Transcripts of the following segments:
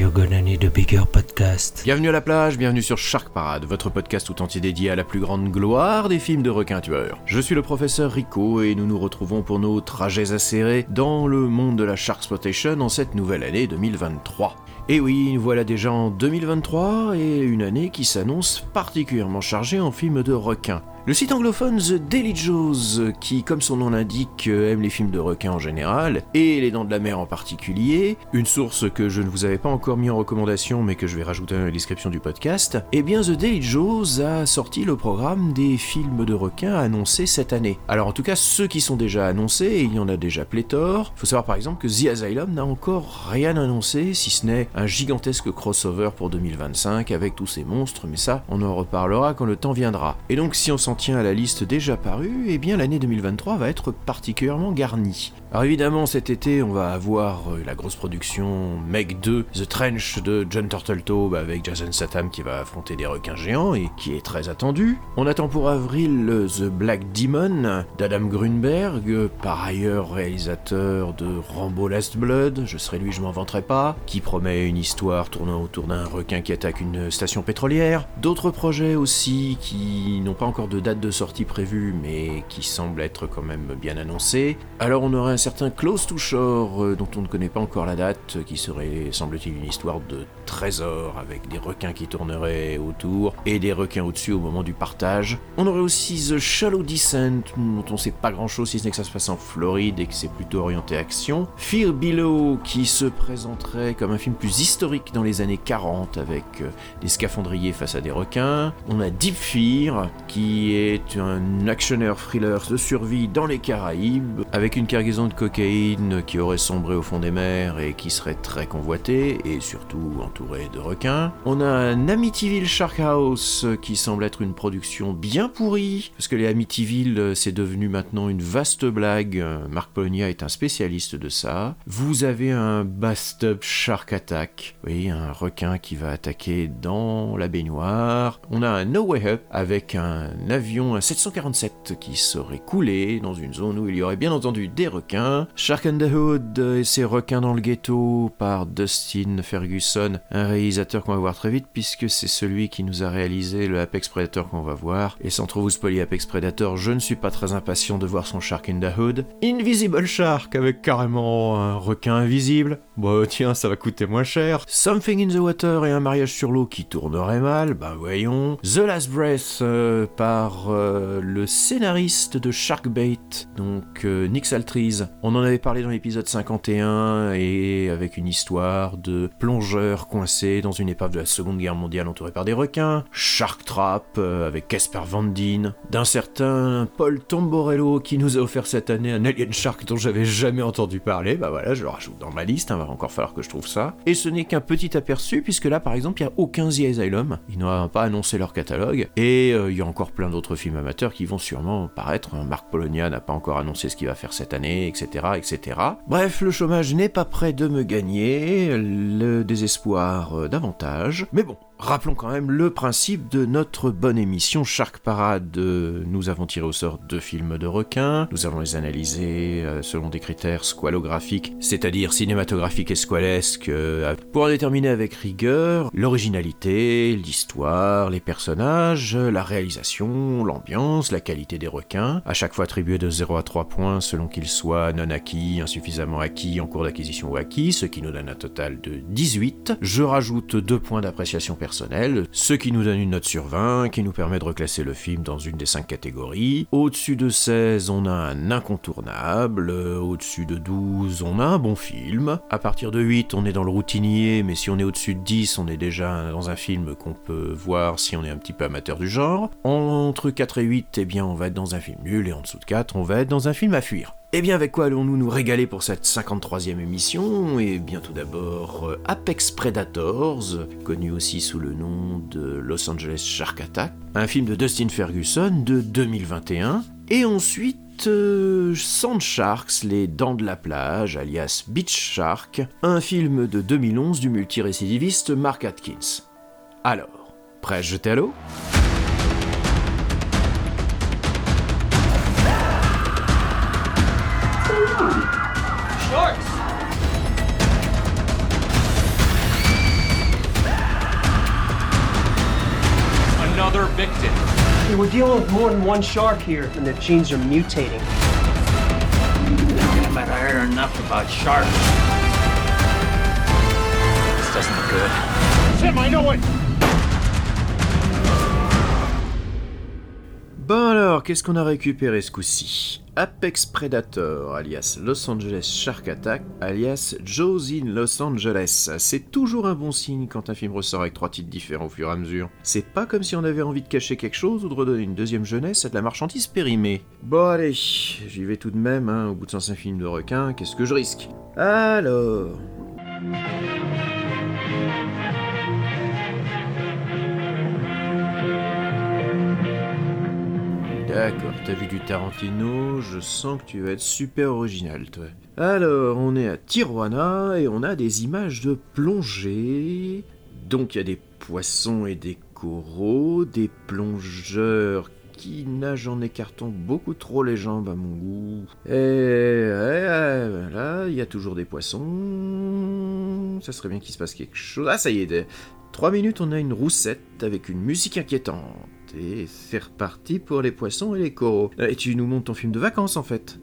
You're bigger podcast. Bienvenue à la plage, bienvenue sur Shark Parade, votre podcast tout entier dédié à la plus grande gloire des films de requins tueurs. Je suis le professeur Rico et nous nous retrouvons pour nos trajets acérés dans le monde de la Shark Exploitation en cette nouvelle année 2023. Et oui, voilà déjà en 2023 et une année qui s'annonce particulièrement chargée en films de requins. Le site anglophone The Daily Joes, qui, comme son nom l'indique, aime les films de requins en général, et les dents de la mer en particulier, une source que je ne vous avais pas encore mis en recommandation mais que je vais rajouter dans la description du podcast, eh bien The Daily Joes a sorti le programme des films de requins annoncés cette année. Alors en tout cas, ceux qui sont déjà annoncés, il y en a déjà pléthore, faut savoir par exemple que The Asylum n'a encore rien annoncé, si ce n'est un gigantesque crossover pour 2025 avec tous ces monstres, mais ça, on en reparlera quand le temps viendra. Et donc si on s'en tient à la liste déjà parue, eh bien l'année 2023 va être particulièrement garnie. Alors évidemment cet été on va avoir euh, la grosse production Meg 2, The Trench de John Turteltaub avec Jason Statham qui va affronter des requins géants et qui est très attendu. On attend pour avril euh, The Black Demon d'Adam Grunberg, par ailleurs réalisateur de Rambo Last Blood, je serai lui je m'en vanterai pas, qui promet une histoire tournant autour d'un requin qui attaque une station pétrolière. D'autres projets aussi qui n'ont pas encore de date de sortie prévue mais qui semblent être quand même bien annoncés. Alors on aurait un certain Close to Shore euh, dont on ne connaît pas encore la date, qui serait semble-t-il une histoire de trésor avec des requins qui tourneraient autour et des requins au-dessus au moment du partage. On aurait aussi The Shallow Descent dont on sait pas grand-chose si ce n'est que ça se passe en Floride et que c'est plutôt orienté action. Fear Below qui se présenterait comme un film plus historique dans les années 40 avec euh, des scaphandriers face à des requins. On a Deep Fear qui est un actionneur thriller de survie dans les Caraïbes avec une cargaison de cocaïne qui aurait sombré au fond des mers et qui serait très convoitée et surtout entourée de requins. On a un Amityville Shark House qui semble être une production bien pourrie parce que les Amityville c'est devenu maintenant une vaste blague. Marc Polonia est un spécialiste de ça. Vous avez un Bust-up Shark Attack, oui, un requin qui va attaquer dans la baignoire. On a un No Way Up avec un avion, un 747 qui serait coulé dans une zone où il y aurait bien entendu des requins. Shark and the Hood et ses requins dans le ghetto par Dustin Ferguson, un réalisateur qu'on va voir très vite puisque c'est celui qui nous a réalisé le Apex Predator qu'on va voir. Et sans trop vous spoiler Apex Predator, je ne suis pas très impatient de voir son Shark in the Hood. Invisible Shark avec carrément un requin invisible. Bon tiens, ça va coûter moins cher. Something in the Water et un mariage sur l'eau qui tournerait mal, bah voyons. The Last Breath euh, par euh, le scénariste de Sharkbait, donc euh, Nick Saltrise. On en avait parlé dans l'épisode 51 et avec une histoire de plongeurs coincés dans une épave de la Seconde Guerre mondiale entourée par des requins. Shark Trap euh, avec Casper Van Dien. D'un certain Paul Tomborello qui nous a offert cette année un Alien Shark dont j'avais jamais entendu parler. Bah voilà, je le rajoute dans ma liste, il va encore falloir que je trouve ça. Et ce n'est qu'un petit aperçu puisque là par exemple il n'y a aucun The Asylum. Ils n'ont pas annoncé leur catalogue. Et euh, il y a encore plein d'autres films amateurs qui vont sûrement paraître. Marc Polonia n'a pas encore annoncé ce qu'il va faire cette année, etc. etc. Bref, le chômage n'est pas prêt de me gagner, le désespoir euh, davantage. Mais bon, Rappelons quand même le principe de notre bonne émission Shark Parade. Nous avons tiré au sort deux films de requins, nous allons les analyser euh, selon des critères squalographiques, c'est-à-dire cinématographiques et squalesques, euh, pour en déterminer avec rigueur l'originalité, l'histoire, les personnages, la réalisation, l'ambiance, la qualité des requins, à chaque fois attribué de 0 à 3 points selon qu'ils soient non acquis, insuffisamment acquis, en cours d'acquisition ou acquis, ce qui nous donne un total de 18. Je rajoute deux points d'appréciation personnelle ce qui nous donne une note sur 20, qui nous permet de reclasser le film dans une des 5 catégories. Au-dessus de 16, on a un incontournable, au-dessus de 12, on a un bon film. À partir de 8, on est dans le routinier, mais si on est au-dessus de 10, on est déjà dans un film qu'on peut voir si on est un petit peu amateur du genre. Entre 4 et 8, eh bien, on va être dans un film nul, et en dessous de 4, on va être dans un film à fuir. Eh bien, avec quoi allons-nous nous régaler pour cette 53e émission? Eh bien, tout d'abord, euh, Apex Predators, connu aussi sous le nom de Los Angeles Shark Attack, un film de Dustin Ferguson de 2021. Et ensuite, euh, Sand Sharks, les dents de la plage, alias Beach Shark, un film de 2011 du multirécidiviste Mark Atkins. Alors, prêt à jeter à l'eau? Another victim. Hey, we're dealing with more than one shark here, and their genes are mutating. But I heard enough about sharks. This doesn't look good. Sam, I know it! Alors, qu'est-ce qu'on a récupéré ce coup-ci? Apex Predator, alias Los Angeles Shark Attack, alias Joe's in Los Angeles. C'est toujours un bon signe quand un film ressort avec trois titres différents au fur et à mesure. C'est pas comme si on avait envie de cacher quelque chose ou de redonner une deuxième jeunesse à de la marchandise périmée. Bon allez, j'y vais tout de même, hein, au bout de 105 films de requins, qu'est-ce que je risque? Alors... D'accord, t'as vu du Tarantino, je sens que tu vas être super original, toi. Alors, on est à Tijuana et on a des images de plongée. Donc, il y a des poissons et des coraux, des plongeurs qui nagent en écartant beaucoup trop les jambes à mon goût. Et ouais, voilà, il y a toujours des poissons. Ça serait bien qu'il se passe quelque chose. Ah, ça y est, 3 minutes, on a une roussette avec une musique inquiétante. Et c'est reparti pour les poissons et les coraux. Et tu nous montres ton film de vacances en fait.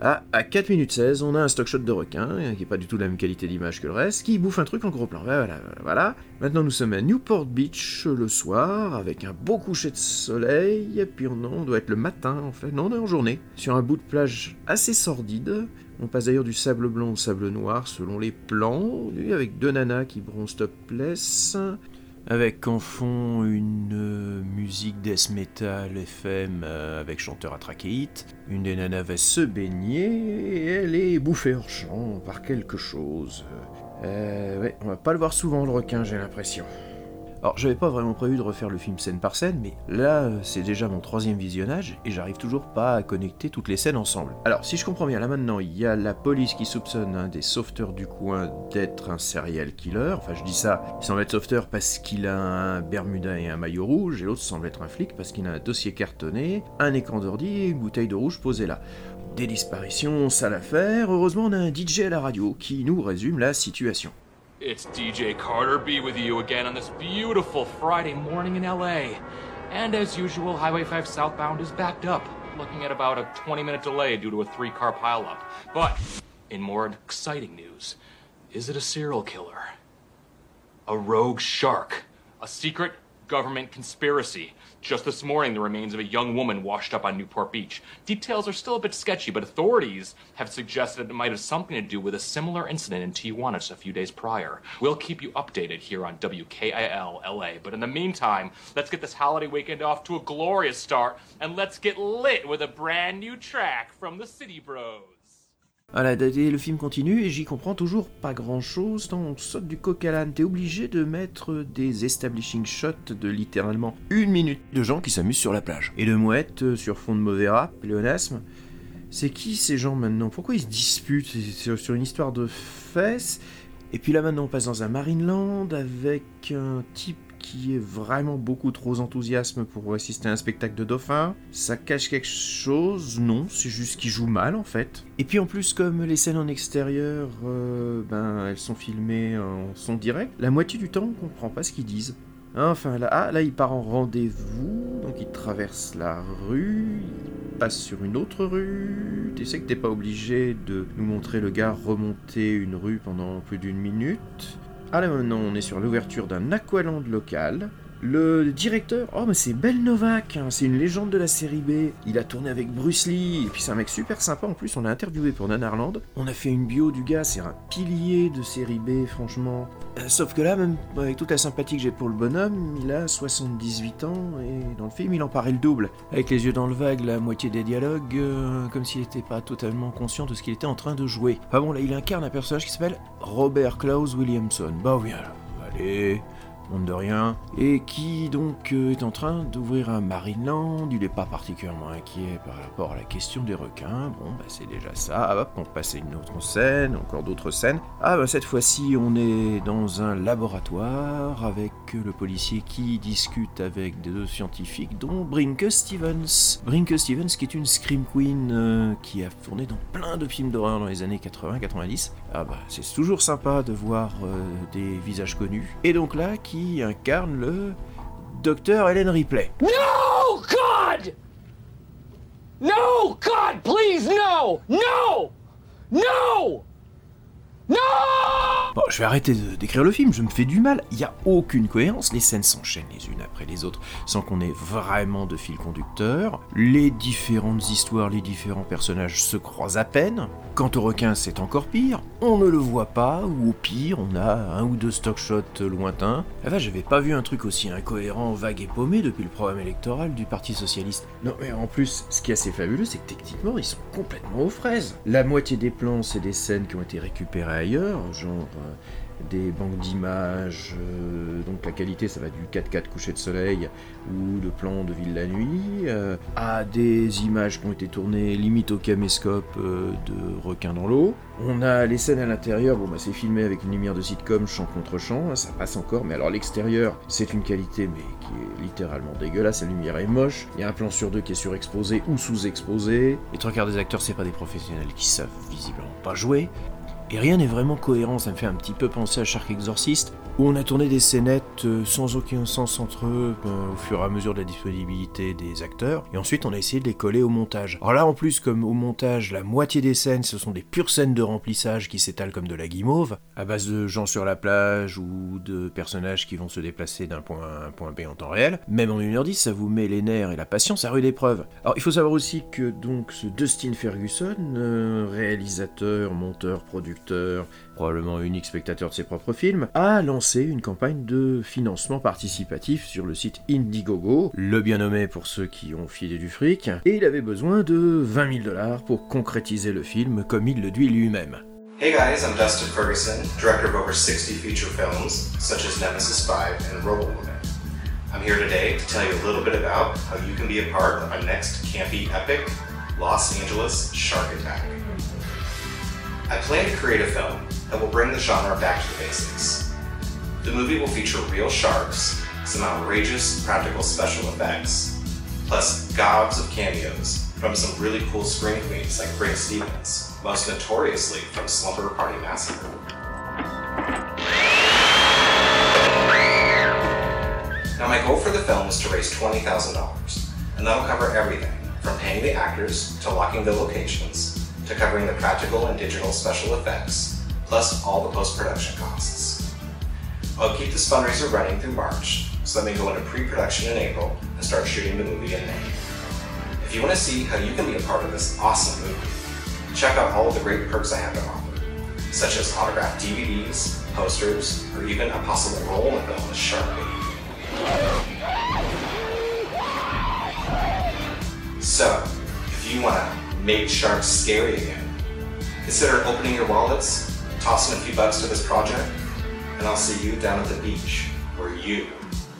Ah, à 4 minutes 16, on a un stock shot de requin, qui n'est pas du tout la même qualité d'image que le reste, qui bouffe un truc en gros plan. Voilà, voilà, voilà. Maintenant nous sommes à Newport Beach le soir, avec un beau coucher de soleil, et puis on, on doit être le matin en fait, non on est en journée, sur un bout de plage assez sordide. On passe d'ailleurs du sable blanc au sable noir selon les plans, avec deux nanas qui bronzent topless, avec en fond une euh, musique death metal FM euh, avec chanteur à trachéite. Une des nanas va se baigner et elle est bouffée hors champ par quelque chose. Euh, ouais, on va pas le voir souvent le requin, j'ai l'impression. Alors, j'avais pas vraiment prévu de refaire le film scène par scène, mais là, euh, c'est déjà mon troisième visionnage et j'arrive toujours pas à connecter toutes les scènes ensemble. Alors, si je comprends bien, là maintenant, il y a la police qui soupçonne un des sauveteurs du coin d'être un serial killer. Enfin, je dis ça, il semble être sauveteur parce qu'il a un Bermuda et un maillot rouge, et l'autre semble être un flic parce qu'il a un dossier cartonné, un écran d'ordi et une bouteille de rouge posée là. Des disparitions, sale affaire. Heureusement, on a un DJ à la radio qui nous résume la situation. It's DJ Carter B with you again on this beautiful Friday morning in LA. And as usual, Highway 5 southbound is backed up, looking at about a 20 minute delay due to a three car pileup. But in more exciting news, is it a serial killer? A rogue shark? A secret government conspiracy? Just this morning, the remains of a young woman washed up on Newport Beach. Details are still a bit sketchy, but authorities have suggested it might have something to do with a similar incident in Tijuana just a few days prior. We'll keep you updated here on WKIL LA, but in the meantime, let's get this holiday weekend off to a glorious start, and let's get lit with a brand new track from the City Bros. Voilà, et le film continue et j'y comprends toujours pas grand chose. Quand on saute du coq à l'âne, t'es obligé de mettre des establishing shots de littéralement une minute de gens qui s'amusent sur la plage. Et de mouettes euh, sur fond de mauvais rap, pléonasme. C'est qui ces gens maintenant? Pourquoi ils se disputent? Sur une histoire de fesses Et puis là maintenant on passe dans un Marineland avec un type qui est vraiment beaucoup trop enthousiasme pour assister à un spectacle de dauphins. Ça cache quelque chose? Non, c'est juste qu'il joue mal en fait. Et puis en plus, comme les scènes en extérieur, euh, ben elles sont filmées en son direct, la moitié du temps on comprend pas ce qu'ils disent. Enfin là, ah, là il part en rendez-vous, donc il traverse la rue, il passe sur une autre rue. Tu sais que t'es pas obligé de nous montrer le gars remonter une rue pendant plus d'une minute. Ah là maintenant on est sur l'ouverture d'un aqualand local. Le directeur, oh mais c'est Ben Novak, hein, c'est une légende de la série B. Il a tourné avec Bruce Lee, et puis c'est un mec super sympa. En plus, on l'a interviewé pour Nanarland. On a fait une bio du gars, c'est un pilier de série B, franchement. Euh, sauf que là, même avec toute la sympathie que j'ai pour le bonhomme, il a 78 ans, et dans le film, il en paraît le double. Avec les yeux dans le vague, la moitié des dialogues, euh, comme s'il n'était pas totalement conscient de ce qu'il était en train de jouer. Enfin bon, là, il incarne un personnage qui s'appelle Robert Klaus Williamson. Bah oui, alors, allez, monde de rien, et qui donc euh, est en train d'ouvrir un Marineland, il n'est pas particulièrement inquiet par rapport à la question des requins, bon bah c'est déjà ça, hop, on passe à une autre scène, encore d'autres scènes, ah bah cette fois-ci on est dans un laboratoire avec le policier qui discute avec deux scientifiques dont Brinke Stevens, Brinke Stevens qui est une scream queen euh, qui a tourné dans plein de films d'horreur dans les années 80-90, ah bah c'est toujours sympa de voir euh, des visages connus, et donc là qui incarne le docteur Helen Ripley. No, God! No, God, please, no! No! No! No! Bon, je vais arrêter décrire le film, je me fais du mal. Il n'y a aucune cohérence, les scènes s'enchaînent les unes après les autres sans qu'on ait vraiment de fil conducteur. Les différentes histoires, les différents personnages se croisent à peine. Quant au requin, c'est encore pire. On ne le voit pas, ou au pire, on a un ou deux stock shots lointains. Ah j'avais pas vu un truc aussi incohérent, vague et paumé depuis le programme électoral du Parti Socialiste. Non, mais en plus, ce qui est assez fabuleux, c'est que techniquement, ils sont complètement aux fraises. La moitié des plans, c'est des scènes qui ont été récupérées ailleurs, genre euh, des banques d'images, euh, donc la qualité ça va du 4K coucher de soleil ou de plans de ville la nuit, euh, à des images qui ont été tournées limite au caméscope de requins dans l'eau. On a les scènes à l'intérieur, bon bah c'est filmé avec une lumière de sitcom champ contre champ, hein, ça passe encore, mais alors l'extérieur c'est une qualité mais qui est littéralement dégueulasse, la lumière est moche, il y a un plan sur deux qui est surexposé ou sous-exposé, les trois quarts des acteurs c'est pas des professionnels qui savent visiblement pas jouer, et rien n'est vraiment cohérent, ça me fait un petit peu penser à Shark Exorcist, où on a tourné des scénettes euh, sans aucun sens entre eux euh, au fur et à mesure de la disponibilité des acteurs, et ensuite on a essayé de les coller au montage. Alors là en plus, comme au montage, la moitié des scènes ce sont des pures scènes de remplissage qui s'étalent comme de la guimauve, à base de gens sur la plage ou de personnages qui vont se déplacer d'un point à un point B en temps réel, même en 1h10 ça vous met les nerfs et la patience à rude épreuve. Alors il faut savoir aussi que donc ce Dustin Ferguson, euh, réalisateur, monteur, producteur, probablement unique spectateur de ses propres films, a lancé une campagne de financement participatif sur le site Indiegogo, le bien nommé pour ceux qui ont filé du fric, et il avait besoin de 20 000 dollars pour concrétiser le film comme il le dit lui-même. Hey guys, I'm Dustin Ferguson, director of over 60 feature films, such as Nemesis 5 and Robo Woman. I'm here today to tell you a little bit about how you can be a part of our next campy epic, Los Angeles Shark Attack. I plan to create a film that will bring the genre back to the basics. The movie will feature real sharks, some outrageous practical special effects, plus gobs of cameos from some really cool screen queens like Brink Stevens, most notoriously from Slumber Party Massacre. Now my goal for the film is to raise $20,000, and that'll cover everything, from paying the actors, to locking the locations, to covering the practical and digital special effects, plus all the post-production costs. I'll keep this fundraiser running through March, so let me go into pre-production in April and start shooting the movie in May. If you want to see how you can be a part of this awesome movie, check out all of the great perks I have to offer, such as autographed DVDs, posters, or even a possible role in the film as Shark So, if you want to make sharks scary again, consider opening your wallets tossing a few bucks to this project, and I'll see you down at the beach, where you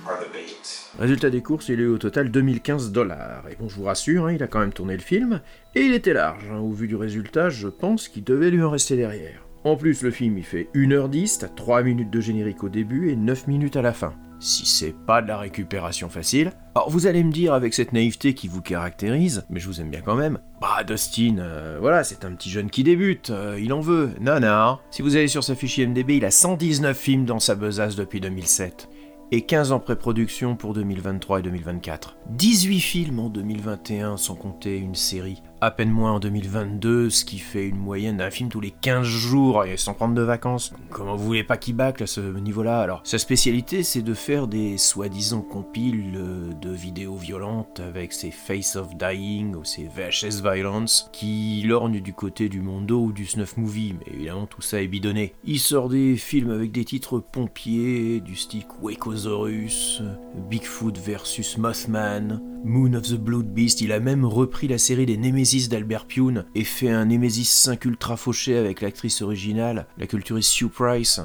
are the bait. Résultat des courses, il est au total 2015 dollars. Et bon, je vous rassure, hein, il a quand même tourné le film, et il était large. Hein. Au vu du résultat, je pense qu'il devait lui en rester derrière. En plus, le film il fait 1h10, t'as 3 minutes de générique au début et 9 minutes à la fin si c'est pas de la récupération facile. Alors vous allez me dire avec cette naïveté qui vous caractérise, mais je vous aime bien quand même, bah Dustin, euh, voilà, c'est un petit jeune qui débute, euh, il en veut. Non, si vous allez sur sa fiche IMDB, il a 119 films dans sa besace depuis 2007 et 15 en pré-production pour 2023 et 2024. 18 films en 2021 sans compter une série à peine moins en 2022, ce qui fait une moyenne d'un film tous les 15 jours. Et sans prendre de vacances. Comment vous voulez pas qu'il bâcle à ce niveau-là? Alors, sa spécialité, c'est de faire des soi-disant compiles euh, de vidéos violentes avec ses Face of Dying ou ses VHS Violence qui lorgnent du côté du Mondo ou du Snuff Movie, mais évidemment tout ça est bidonné. Il sort des films avec des titres pompiers, du stick Wacosaurus, Bigfoot versus Mothman, Moon of the Blood Beast, il a même repris la série des Nemesis d'Albert Pune et fait un Nemesis 5 ultra fauché avec l'actrice originale, la culturiste Sue Price.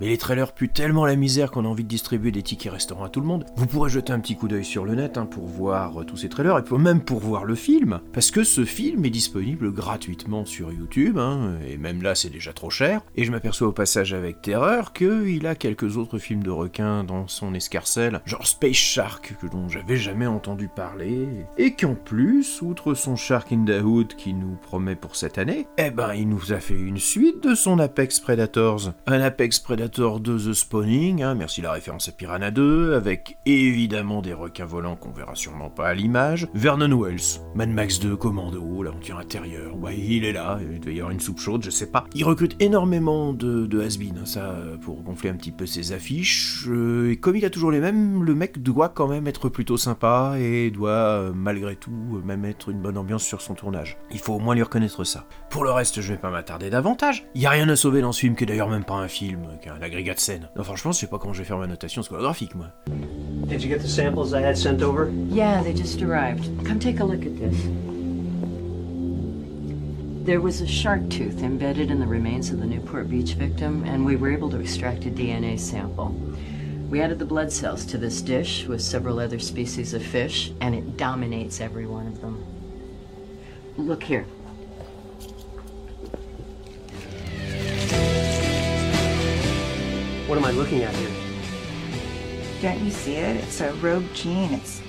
Mais les trailers puent tellement la misère qu'on a envie de distribuer des tickets restaurants à tout le monde. Vous pourrez jeter un petit coup d'œil sur le net hein, pour voir euh, tous ces trailers et même pour voir le film, parce que ce film est disponible gratuitement sur YouTube, hein, et même là c'est déjà trop cher. Et je m'aperçois au passage avec terreur qu'il a quelques autres films de requins dans son escarcelle, genre Space Shark, dont j'avais jamais entendu parler, et qu'en plus, outre son Shark in the Hood qui nous promet pour cette année, eh ben il nous a fait une suite de son Apex Predators. Un Apex Predators de The Spawning, hein, merci la référence à Piranha 2, avec évidemment des requins volants qu'on verra sûrement pas à l'image, Vernon Wells, Mad Max 2, Commando, là on tient intérieur, ouais il est là, il doit y avoir une soupe chaude, je sais pas. Il recrute énormément de, de has hein, ça, pour gonfler un petit peu ses affiches, euh, et comme il a toujours les mêmes, le mec doit quand même être plutôt sympa, et doit euh, malgré tout même être une bonne ambiance sur son tournage. Il faut au moins lui reconnaître ça. Pour le reste, je vais pas m'attarder davantage. Il y a rien à sauver dans ce film, qui est d'ailleurs même pas un film, un agrégat de scène. Non, franchement, je sais pas comment je vais faire ma notation scolagraphique, moi. Did you get the samples I had sent over? Yeah, they just arrived. Come take a look at this. There was a shark tooth embedded in the remains of the Newport Beach victim, and we were able to extract a DNA sample. We added the blood cells to this dish with several other species of fish, and it dominates every one of them. Look here. What am I looking at here? Don't you see it? It's a rogue gene. It's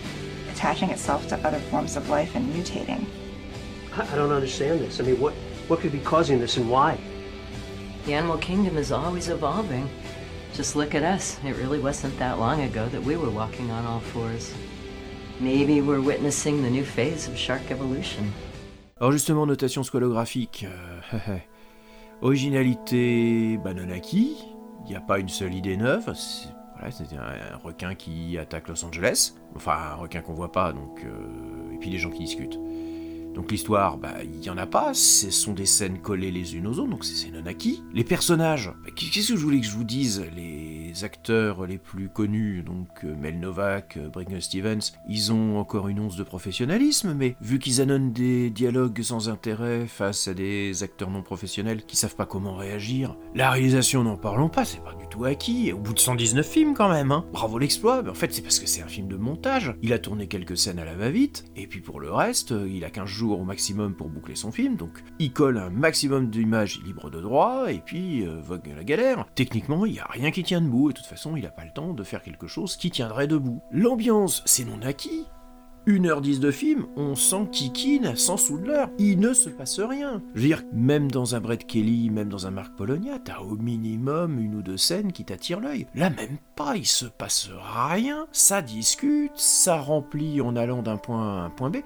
attaching itself to other forms of life and mutating. I, I don't understand this. I mean, what, what could be causing this and why? The animal kingdom is always evolving. Just look at us. It really wasn't that long ago that we were walking on all fours. Maybe we're witnessing the new phase of shark evolution. Alors justement, notation scolographique. Euh, originalité Banonaki, il n'y a pas une seule idée neuve. C'est un, requin qui attaque Los Angeles. Enfin, un requin qu'on voit pas, donc. Euh, et puis les gens qui discutent. Donc l'histoire, bah, il y en a pas, ce sont des scènes collées les unes aux autres, donc c'est non acquis. Les personnages, bah, qu'est-ce que je voulais que je vous dise Les acteurs les plus connus, donc euh, Mel Novak, euh, Brinker Stevens, ils ont encore une once de professionnalisme, mais vu qu'ils annonnent des dialogues sans intérêt face à des acteurs non professionnels qui savent pas comment réagir, la réalisation, n'en parlons pas, c'est pas du tout acquis, au bout de 119 films quand même, hein. Bravo l'exploit, mais en fait c'est parce que c'est un film de montage. Il a tourné quelques scènes à la va-vite, et puis pour le reste, il a 15 jours au maximum pour boucler son film, donc il colle un maximum d'images libres de droit, et puis euh, vogue la galère. Techniquement, il n'y a rien qui tient debout, et de toute façon, il n'a pas le temps de faire quelque chose qui tiendrait debout. L'ambiance, c'est non acquis. 1h10 de film, on sent kikine à 100 sous de l'heure. Il ne se passe rien. Je veux dire, même dans un Brett Kelly, même dans un Mark Polonia, t'as au minimum une ou deux scènes qui t'attirent l'œil. Là, même pas, il se passe rien. Ça discute, ça remplit en allant d'un point à un point B.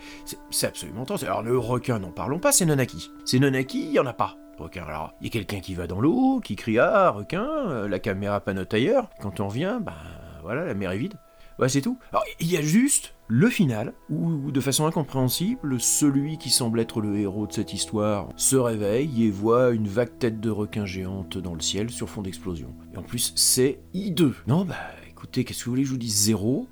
C'est absolument temps. Alors, le requin, n'en parlons pas, c'est non acquis. C'est non acquis, il y en a pas. Requin. Alors, il y a quelqu'un qui va dans l'eau, qui crie Ah, requin, euh, la caméra panote ailleurs. Quand on revient, ben voilà, la mer est vide. Ouais, c'est tout. Alors, il y a juste le final, où, de façon incompréhensible, celui qui semble être le héros de cette histoire se réveille et voit une vague tête de requin géante dans le ciel sur fond d'explosion. Et en plus, c'est hideux. Non, bah écoutez, qu'est-ce que vous voulez que je vous dise? Zéro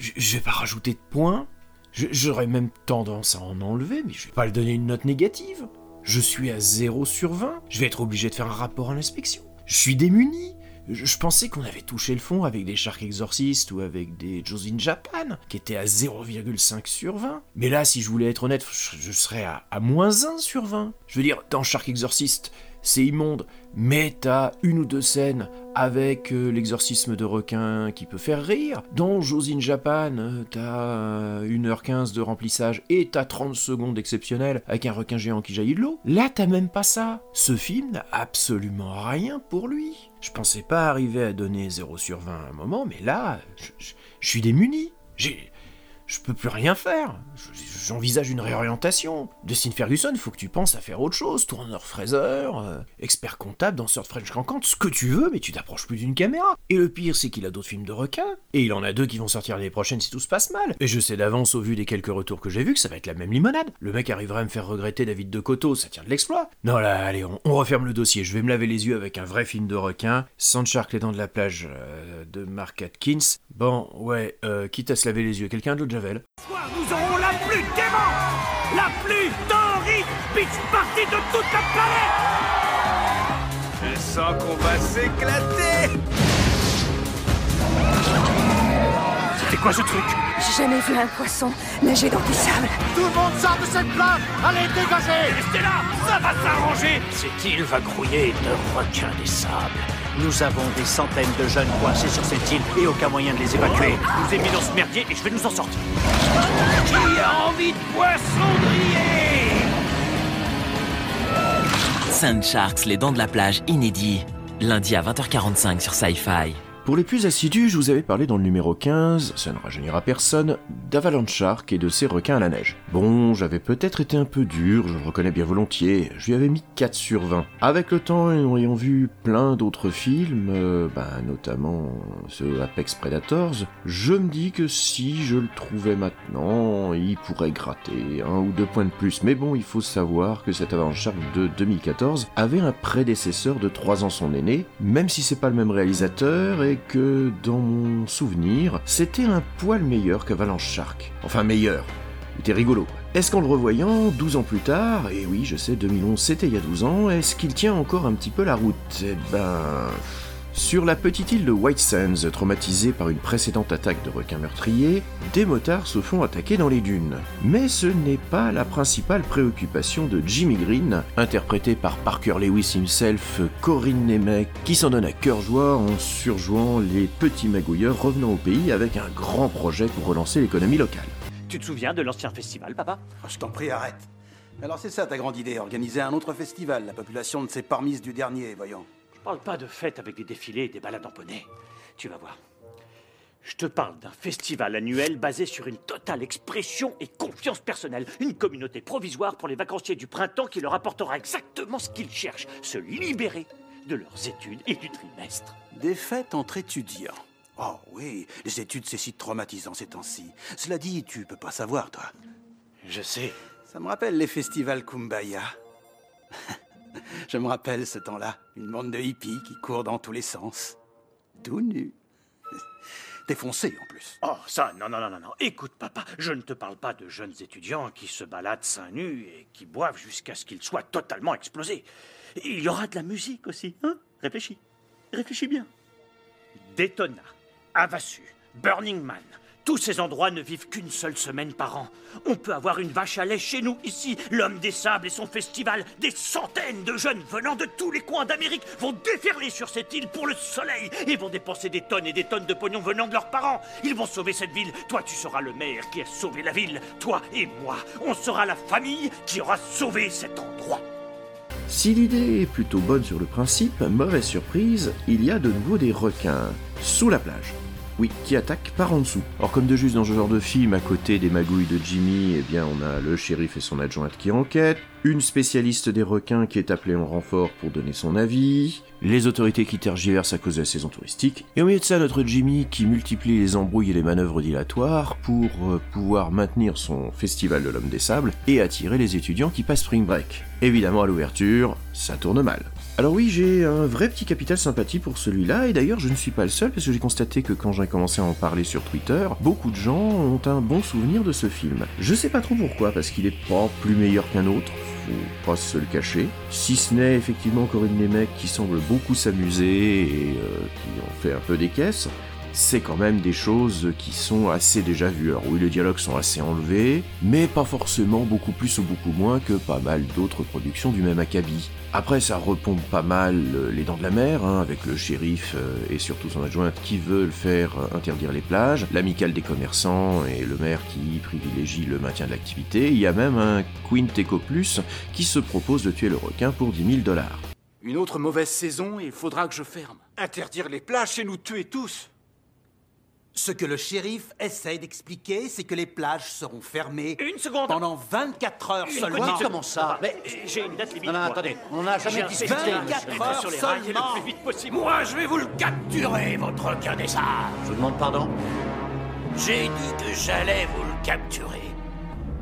je, je vais pas rajouter de points. J'aurais même tendance à en enlever, mais je vais pas le donner une note négative. Je suis à 0 sur 20. Je vais être obligé de faire un rapport à l'inspection. Je suis démuni. Je, pensais qu'on avait touché le fond avec des Shark Exorcist ou avec des Josin Japan, qui étaient à 0,5 sur 20. Mais là, si je voulais être honnête, je, serais à, moins 1 sur 20. Je veux dire, dans Shark Exorcist, c'est immonde, mais t'as une ou deux scènes avec euh, l'exorcisme de requin qui peut faire rire. Dans Josin Japan, euh, t'as 1h15 de remplissage et t'as 30 secondes exceptionnelles avec un requin géant qui jaillit de l'eau. Là, t'as même pas ça. Ce film n'a absolument rien pour lui. Je pensais pas arriver à donner 0 sur 20 à un moment, mais là, je, suis démuni. J'ai, je peux plus rien faire. Je, j'envisage une réorientation. Dustin Ferguson, faut que tu penses à faire autre chose. Tourneur fraiseur, euh, expert comptable, danseur de French Cancan, ce que tu veux, mais tu t'approches plus d'une caméra. Et le pire, c'est qu'il a d'autres films de requins. Et il en a deux qui vont sortir l'année prochaine si tout se passe mal. Et je sais d'avance, au vu des quelques retours que j'ai vus, que ça va être la même limonade. Le mec arrivera à me faire regretter David de Coteau, ça tient de l'exploit. Non là, allez, on, referme le dossier. Je vais me laver les yeux avec un vrai film de requin. Shark, les dents de la plage euh, de Mark Atkins. Bon, ouais, euh, quitte à se laver les yeux, quelqu'un de Javel. Nous aurons la plus dément, la plus torride beach party de toute la planète Je sens qu'on va s'éclater C'était quoi ce truc J'ai jamais vu un poisson nager dans du sable. Tout le monde sort de cette plage Allez, dégagez Restez là Ça va s'arranger Cette île va grouiller de requins des sables. Nous avons des centaines de jeunes coincés sur cette île et aucun moyen de les évacuer. Je vous ai mis dans ce merdier et je vais nous en sortir. Qui a envie de poissonnerie Sand Sharks, les dents de la plage, inédit. Lundi à 20h45 sur Sci-Fi. Pour les plus assidus, je vous avais parlé dans le numéro 15, ça ne rajeunira personne, d'Avalanche Shark et de ses requins à la neige. Bon, j'avais peut-être été un peu dur, je le reconnais bien volontiers, je lui avais mis 4 sur 20. Avec le temps, et en ayant vu plein d'autres films, euh, bah, notamment ce Apex Predators, je me dis que si je le trouvais maintenant, il pourrait gratter un ou deux points de plus. Mais bon, il faut savoir que cet Avalanche Shark de 2014 avait un prédécesseur de 3 ans son aîné, même si c'est pas le même réalisateur que dans mon souvenir, c'était un poil meilleur qu'Avalanche Shark. Enfin meilleur. Il était rigolo. Est-ce qu'en le revoyant, 12 ans plus tard, et oui je sais 2011 c'était il y a 12 ans, est-ce qu'il tient encore un petit peu la route? Eh ben... Sur la petite île de White Sands, traumatisée par une précédente attaque de requins meurtriers, des motards se font attaquer dans les dunes. Mais ce n'est pas la principale préoccupation de Jimmy Green, interprété par Parker Lewis himself, Corinne Nemec, qui s'en donne à cœur joie en surjouant les petits magouilleurs revenant au pays avec un grand projet pour relancer l'économie locale. Tu te souviens de l'ancien festival, papa? Oh, Je t'en prie, arrête. Alors c'est ça ta grande idée, organiser un autre festival. La population ne s'est pas remise du dernier, voyons. Je parle pas de fête avec des défilés et des balades en poney. Tu vas voir. Je te parle d'un festival annuel basé sur une totale expression et confiance personnelle. Une communauté provisoire pour les vacanciers du printemps qui leur apportera exactement ce qu'ils cherchent. Se libérer de leurs études et du trimestre. Des fêtes entre étudiants. Oh oui, les études c'est si traumatisant ces temps-ci. Cela dit, tu peux pas savoir, toi. Je sais. Ça me rappelle les festivals Kumbaya. Je me rappelle ce temps-là. Une bande de hippies qui courent dans tous les sens. Tout nus. Défoncés en plus. Oh, ça, non, non, non, non, non. Écoute, papa, je ne te parle pas de jeunes étudiants qui se baladent seins nus et qui boivent jusqu'à ce qu'ils soient totalement explosés. Il y aura de la musique aussi, hein? Réfléchis. Réfléchis bien. Daytona, Havasu, Burning Man. Tous ces endroits ne vivent qu'une seule semaine par an. On peut avoir une vache à lait chez nous, ici. L'homme des sables et son festival. Des centaines de jeunes venant de tous les coins d'Amérique vont déferler sur cette île pour le soleil et vont dépenser des tonnes et des tonnes de pognon venant de leurs parents. Ils vont sauver cette ville. Toi, tu seras le maire qui a sauvé la ville. Toi et moi, on sera la famille qui aura sauvé cet endroit. Si l'idée est plutôt bonne sur le principe, mauvaise surprise, il y a de nouveau des requins. Sous la plage. Oui, qui attaquent par en dessous. Or, comme de juste dans ce genre de film, à côté des magouilles de Jimmy, eh bien, on a le shérif et son adjointe qui enquêtent, une spécialiste des requins qui est appelée en renfort pour donner son avis, les autorités qui tergiversent à cause de la saison touristique, et au milieu de ça, notre Jimmy qui multiplie les embrouilles et les manœuvres dilatoires pour euh, pouvoir maintenir son festival de l'homme des sables et attirer les étudiants qui passent spring break. Évidemment, à l'ouverture, ça tourne mal. Alors oui, j'ai un vrai petit capital sympathie pour celui-là, et d'ailleurs je ne suis pas le seul, parce que j'ai constaté que quand j'ai commencé à en parler sur Twitter, beaucoup de gens ont un bon souvenir de ce film. Je sais pas trop pourquoi, parce qu'il est pas plus meilleur qu'un autre, faut pas se le cacher. Si ce n'est effectivement Corinne Nemec qui semble beaucoup s'amuser et euh, qui en fait un peu des caisses, c'est quand même des choses qui sont assez déjà vues. Alors oui, les dialogues sont assez enlevés, mais pas forcément beaucoup plus ou beaucoup moins que pas mal d'autres productions du même acabit. Après, ça repompe pas mal euh, les dents de la mer, hein, avec le shérif euh, et surtout son adjointe qui veulent faire euh, interdire les plages, l'amicale des commerçants et le maire qui privilégie le maintien de l'activité. Il y a même un Quinteco Plus qui se propose de tuer le requin pour 10 000 dollars. Une autre mauvaise saison et il faudra que je ferme. Interdire les plages, c'est nous tuer tous. Ce que le shérif essaie d'expliquer, c'est que les plages seront fermées Une seconde pendant 24 heures Une seulement. petite- comment ça Mais j'ai une date limite. Non, non, moi. attendez, on n'a jamais sur les rails seulement. le plus vite possible. Moi, je vais vous le capturer, votre requin des sables. Je vous demande pardon J'ai dit que j'allais vous le capturer.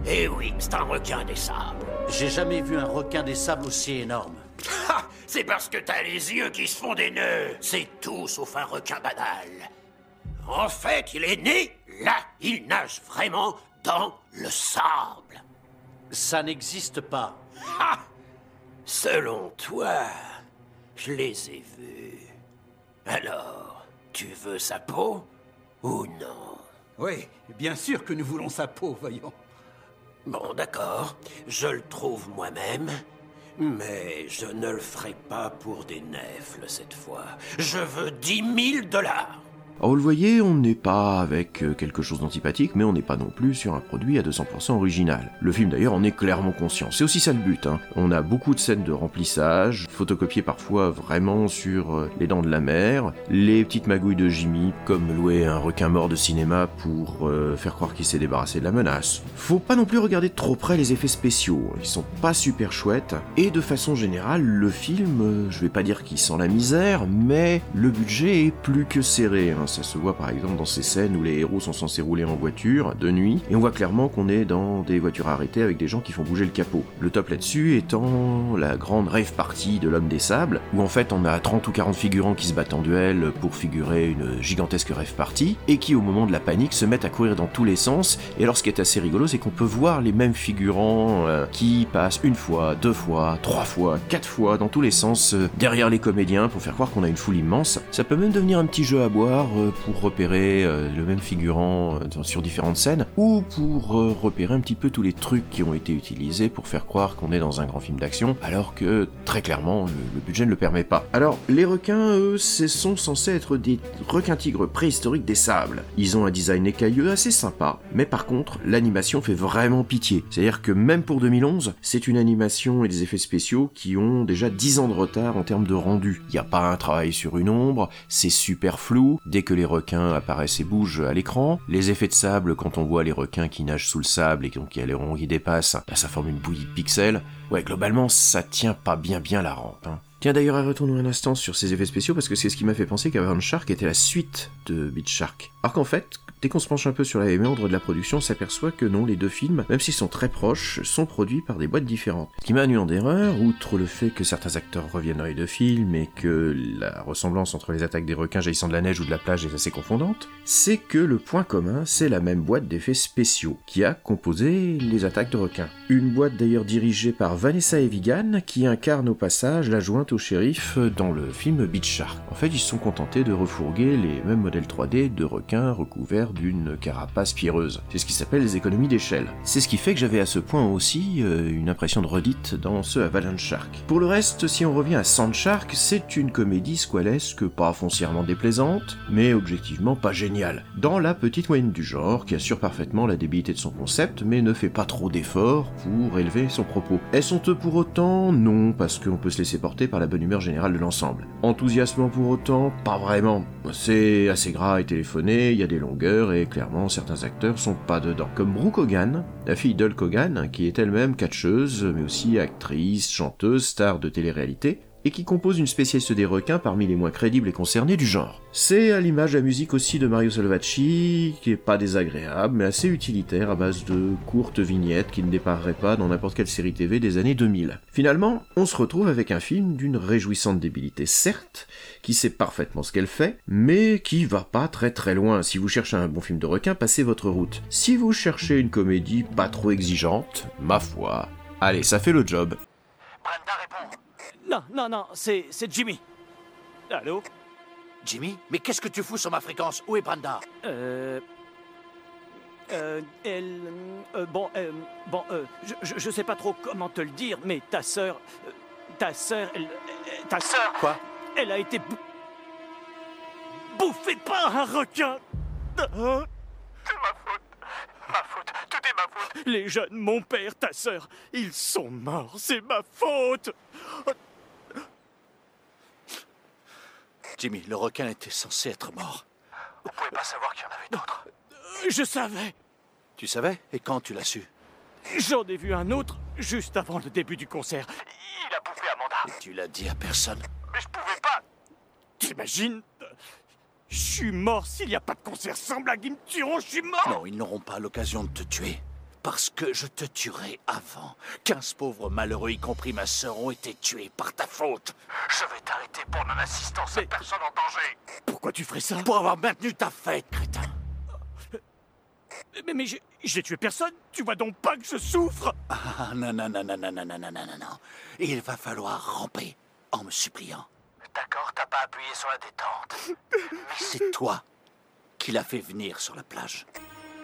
Et oui, c'est un requin des sables. J'ai jamais vu un requin des sables aussi énorme. Ha C'est parce que t'as les yeux qui se font des nœuds. C'est tout sauf un requin banal. En fait, il est né là. Il nage vraiment dans le sable. Ça n'existe pas. Ha Selon toi, je les ai vus. Alors, tu veux sa peau ou non? Oui, bien sûr que nous voulons sa peau, voyons. Bon, d'accord. Je le trouve moi-même. Mais je ne le ferai pas pour des nèfles cette fois. Je veux 10 000 dollars. Alors vous le voyez, on n'est pas avec euh, quelque chose d'antipathique, mais on n'est pas non plus sur un produit à 200% original. Le film d'ailleurs en est clairement conscient. C'est aussi ça le but. Hein. On a beaucoup de scènes de remplissage, photocopiées parfois vraiment sur euh, les dents de la mer, les petites magouilles de Jimmy, comme louer un requin mort de cinéma pour euh, faire croire qu'il s'est débarrassé de la menace. Faut pas non plus regarder de trop près les effets spéciaux, ils sont pas super chouettes, et de façon générale, le film, je vais pas dire qu'il sent la misère, mais le budget est plus que serré. hein. Ça se voit par exemple dans ces scènes où les héros sont censés rouler en voiture de nuit, et on voit clairement qu'on est dans des voitures arrêtées avec des gens qui font bouger le capot. Le top là-dessus étant la grande rave party de l'homme des sables, où en fait on a 30 ou 40 figurants qui se battent en duel pour figurer une gigantesque rave party, et qui au moment de la panique se mettent à courir dans tous les sens, et alors ce qui est assez rigolo c'est qu'on peut voir les mêmes figurants euh, qui passent une fois, deux fois, trois fois, quatre fois dans tous les sens euh, derrière les comédiens pour faire croire qu'on a une foule immense. Ça peut même devenir un petit jeu à boire pour repérer euh, le même figurant euh, sur différentes scènes, ou pour euh, repérer un petit peu tous les trucs qui ont été utilisés pour faire croire qu'on est dans un grand film d'action, alors que très clairement le, budget ne le permet pas. Alors les requins, eux, ce sont censés être des requins-tigres préhistoriques des sables. Ils ont un design écailleux assez sympa, mais par contre l'animation fait vraiment pitié. C'est-à-dire que même pour 2011, c'est une animation et des effets spéciaux qui ont déjà 10 ans de retard en termes de rendu. Il n'y a pas un travail sur une ombre, c'est super flou, que les requins apparaissent et bougent à l'écran, les effets de sable quand on voit les requins qui nagent sous le sable et donc il y a les ronds qui dépassent, bah, ça forme une bouillie de pixels. Ouais, globalement, ça tient pas bien bien la rampe. hein. Tiens d'ailleurs, retournons un instant sur ces effets spéciaux parce que c'est ce qui m'a fait penser qu'Avon Shark était la suite de Beach Shark. Alors qu'en fait, dès qu'on se penche un peu sur la méandre de la production, on s'aperçoit que non, les deux films, même s'ils sont très proches, sont produits par des boîtes différentes. Ce qui m'a induit en erreur, outre le fait que certains acteurs reviennent dans les deux films et que la ressemblance entre les attaques des requins jaillissant de la neige ou de la plage est assez confondante, c'est que le point commun, c'est la même boîte d'effets spéciaux qui a composé les attaques de requins. Une boîte d'ailleurs dirigée par Vanessa Evigan qui incarne au passage la jointe au shérif dans le film Beach Shark. En fait, ils se sont contentés de refourguer les mêmes modèles 3D de requins recouverts d'une carapace pierreuse. C'est ce qui s'appelle les économies d'échelle. C'est ce qui fait que j'avais à ce point aussi euh, une impression de redite dans ce Avalanche Shark. Pour le reste, si on revient à Sand Shark, c'est une comédie squalesque pas foncièrement déplaisante, mais objectivement pas géniale. Dans la petite moyenne du genre, qui assure parfaitement la débilité de son concept, mais ne fait pas trop d'efforts pour élever son propos. Elles sont pour autant? Non, parce qu'on peut se laisser porter par la bonne humeur générale de l'ensemble. Enthousiasmant pour autant? Pas vraiment. C'est assez gras et téléphoné, il y a des longueurs, et clairement certains acteurs sont pas dedans. Comme Brooke Hogan, la fille d'Hulk Hogan, qui est elle-même catcheuse, mais aussi actrice, chanteuse, star de télé-réalité, et qui compose une spécialiste des requins parmi les moins crédibles et concernés du genre. C'est à l'image la musique aussi de Mario Salvacci, qui est pas désagréable, mais assez utilitaire à base de courtes vignettes qui ne dépareraient pas dans n'importe quelle série TV des années 2000. Finalement, on se retrouve avec un film d'une réjouissante débilité, certes, qui sait parfaitement ce qu'elle fait, mais qui va pas très très loin. Si vous cherchez un bon film de requin, passez votre route. Si vous cherchez une comédie pas trop exigeante, ma foi, allez, ça fait le job. Non, non, non, c'est c'est Jimmy. Allô? Jimmy Mais qu'est-ce que tu fous sur ma fréquence? Où est Brenda? Euh. Euh. Elle. euh, bon, euh, bon, euh, je, je, je sais pas trop comment te le dire, mais ta sœur. euh, ta sœur, elle. euh, Ta sœur. Quoi? Elle a été. bou- bouffée par un requin C'est ma faute. Ma faute. Tout est ma faute. Les jeunes, mon père, ta sœur, ils sont morts. C'est ma faute. Jimmy, le requin était censé être mort. Vous pouvez pas savoir qu'il y en avait d'autres. Euh, Je savais. Tu savais? Et quand tu l'as su? J'en ai vu un autre juste avant le début du concert. Il a bouffé Amanda. Et tu l'as dit à personne. Mais je pouvais pas. T'imagines? Je suis mort s'il n'y a pas de concert sans blague, ils me tueront, je suis mort Non, ils n'auront pas l'occasion de te tuer. Parce que je te tuerai avant. Quinze pauvres malheureux, y compris ma sœur, ont été tués par ta faute. Je vais t'arrêter pour non-assistance à personne en danger. Pourquoi tu ferais ça? Pour avoir maintenu ta fête, crétin. Mais, mais j'ai- tué personne, tu vois donc pas que je souffre Ah, non, non, non, non, non, non, non, non, non, non, non. Il va falloir ramper en me suppliant. D'accord, t'as pas appuyé sur la détente. Mais c'est toi qui l'as fait venir sur la plage.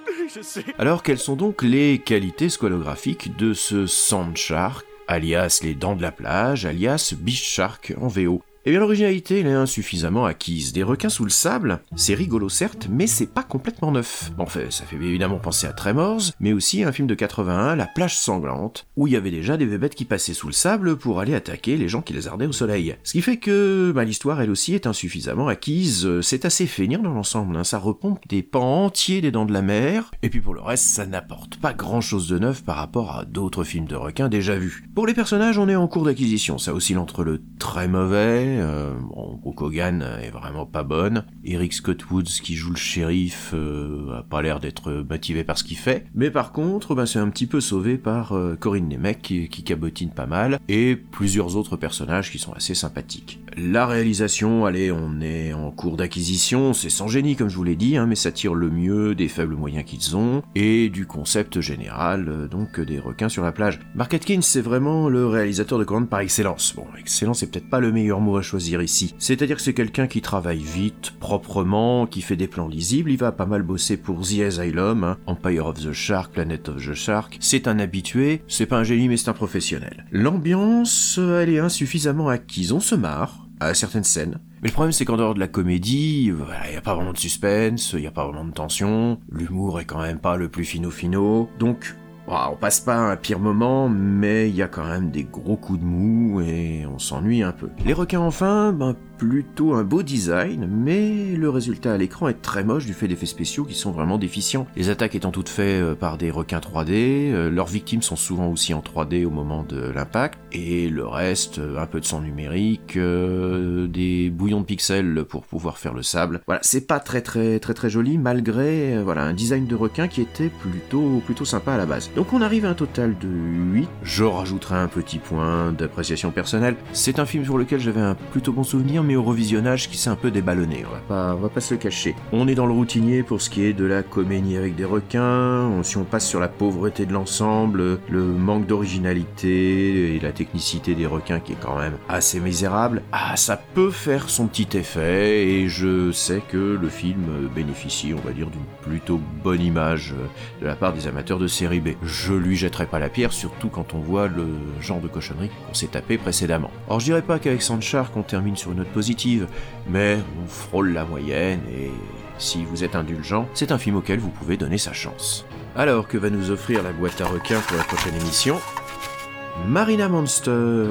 Alors quelles sont donc les qualités squalographiques de ce Sand Shark, alias les dents de la plage, alias Beach Shark en VO eh bien l'originalité elle est insuffisamment acquise. Des requins sous le sable, c'est rigolo certes, mais c'est pas complètement neuf. Bon, fait, ça fait évidemment penser à Tremors, mais aussi à un film de 81, La plage sanglante, où il y avait déjà des bébêtes qui passaient sous le sable pour aller attaquer les gens qui les ardaient au soleil. Ce qui fait que bah, l'histoire elle aussi est insuffisamment acquise, c'est assez feignant dans l'ensemble, hein. ça repompe des pans entiers des dents de la mer, et puis pour le reste ça n'apporte pas grand chose de neuf par rapport à d'autres films de requins déjà vus. Pour les personnages on est en cours d'acquisition, ça oscille entre le très mauvais, euh, bon, Brooke Hogan est vraiment pas bonne. Eric Scott Woods qui joue le shérif euh, a pas l'air d'être motivé par ce qu'il fait. Mais par contre, ben, c'est un petit peu sauvé par euh, Corinne Nemec qui, qui cabotine pas mal et plusieurs autres personnages qui sont assez sympathiques. La réalisation, allez, on est en cours d'acquisition, c'est sans génie comme je vous l'ai dit, hein, mais ça tire le mieux des faibles moyens qu'ils ont et du concept général, euh, donc des requins sur la plage. Mark Atkins, c'est vraiment le réalisateur de commande par excellence. Bon, excellence c'est peut-être pas le meilleur mot à choisir ici. C'est-à-dire que c'est quelqu'un qui travaille vite, proprement, qui fait des plans lisibles, il va pas mal bosser pour The Asylum, hein, Empire of the Shark, Planet of the Shark. C'est un habitué, c'est pas un génie mais c'est un professionnel. L'ambiance, elle est insuffisamment acquise, on se marre à certaines scènes. Mais le problème c'est qu'en dehors de la comédie, il n'y a pas vraiment de suspense, il n'y a pas vraiment de tension, l'humour est quand même pas le plus fino-fino, donc On passe pas un pire moment, mais il y a quand même des gros coups de mou et on s'ennuie un peu. Les requins enfin, ben plutôt un beau design, mais le résultat à l'écran est très moche du fait d'effets spéciaux qui sont vraiment déficients. Les attaques étant toutes faites euh, par des requins 3D, euh, leurs victimes sont souvent aussi en 3D au moment de l'impact, et le reste, euh, un peu de sang numérique, des bouillons de pixels pour pouvoir faire le sable. Voilà, c'est pas très très très très joli malgré voilà un design de requin qui était plutôt plutôt sympa à la base. Donc on arrive à un total de 8. Je rajouterai un petit point d'appréciation personnelle. C'est un film sur lequel j'avais un plutôt bon souvenir, mais au revisionnage qui s'est un peu déballonné. On va pas, on va pas se le cacher. On est dans le routinier pour ce qui est de la comédie avec des requins. Si on passe sur la pauvreté de l'ensemble, le manque d'originalité et la technicité des requins qui est quand même assez misérable, ah ça peut faire son petit effet et je sais que le film bénéficie, on va dire, d'une plutôt bonne image euh, de la part des amateurs de série B. Je lui jetterai pas la pierre, surtout quand on voit le genre de cochonnerie qu'on s'est tapé précédemment. Or je dirais pas qu'avec Sandshark on termine sur une note positive, mais on frôle la moyenne et si vous êtes indulgent, c'est un film auquel vous pouvez donner sa chance. Alors que va nous offrir la boîte à requins pour la prochaine émission? Marina Monster.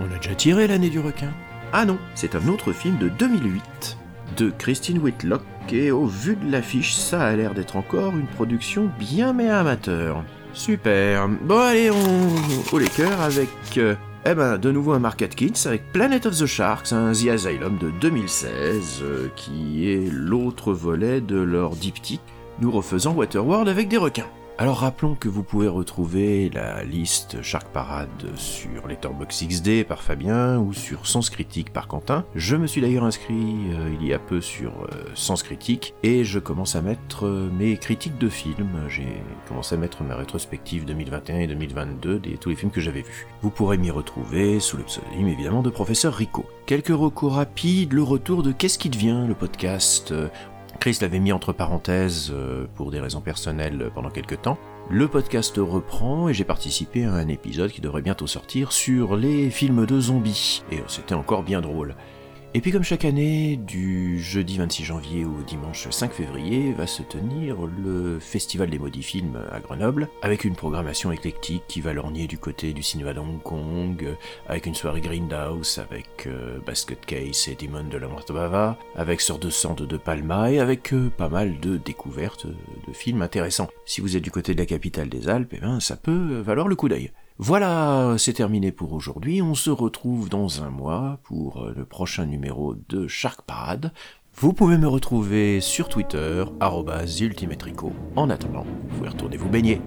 On a déjà tiré l'année du requin Ah non, c'est un autre film de 2008 de Christine Whitlock et au vu de l'affiche, ça a l'air d'être encore une production bien mais amateur. Super. Bon allez, on au les cœurs avec euh, eh ben, de nouveau un Mark Atkins avec Planet of the Sharks, un The Asylum de 2016, euh, qui est l'autre volet de leur diptyque, nous refaisant Waterworld avec des requins. Alors rappelons que vous pouvez retrouver la liste Shark Parade sur Letterboxd XD par Fabien ou sur Sens Critique par Quentin. Je me suis d'ailleurs inscrit euh, il y a peu sur euh, Sens Critique et je commence à mettre euh, mes critiques de films. J'ai commencé à mettre ma rétrospective 2021 et 2022 de tous les films que j'avais vus. Vous pourrez m'y retrouver sous le pseudonyme évidemment de Professeur Rico. Quelques recours rapides, le retour de Qu'est-ce qui devient, le podcast euh, Chris l'avait mis entre parenthèses euh, pour des raisons personnelles euh, pendant quelques temps. Le podcast reprend et j'ai participé à un épisode qui devrait bientôt sortir sur les films de zombies. Et euh, c'était encore bien drôle. Et puis comme chaque année, du jeudi 26 janvier au dimanche 5 février, va se tenir le Festival des maudits films à Grenoble, avec une programmation éclectique qui va lorgner du côté du cinéma d'Hong Kong, avec une soirée Grindhouse, avec euh, Basket Case et Demon de la Bava, avec Sœur de Sang de De Palma, et avec euh, pas mal de découvertes de films intéressants. Si vous êtes du côté de la capitale des Alpes, eh ben, ça peut valoir le coup d'œil. Voilà, c'est terminé pour aujourd'hui. On se retrouve dans un mois pour euh, le prochain numéro de Shark Parade. Vous pouvez me retrouver sur Twitter, ultimetrico. En attendant, vous pouvez retourner vous baigner.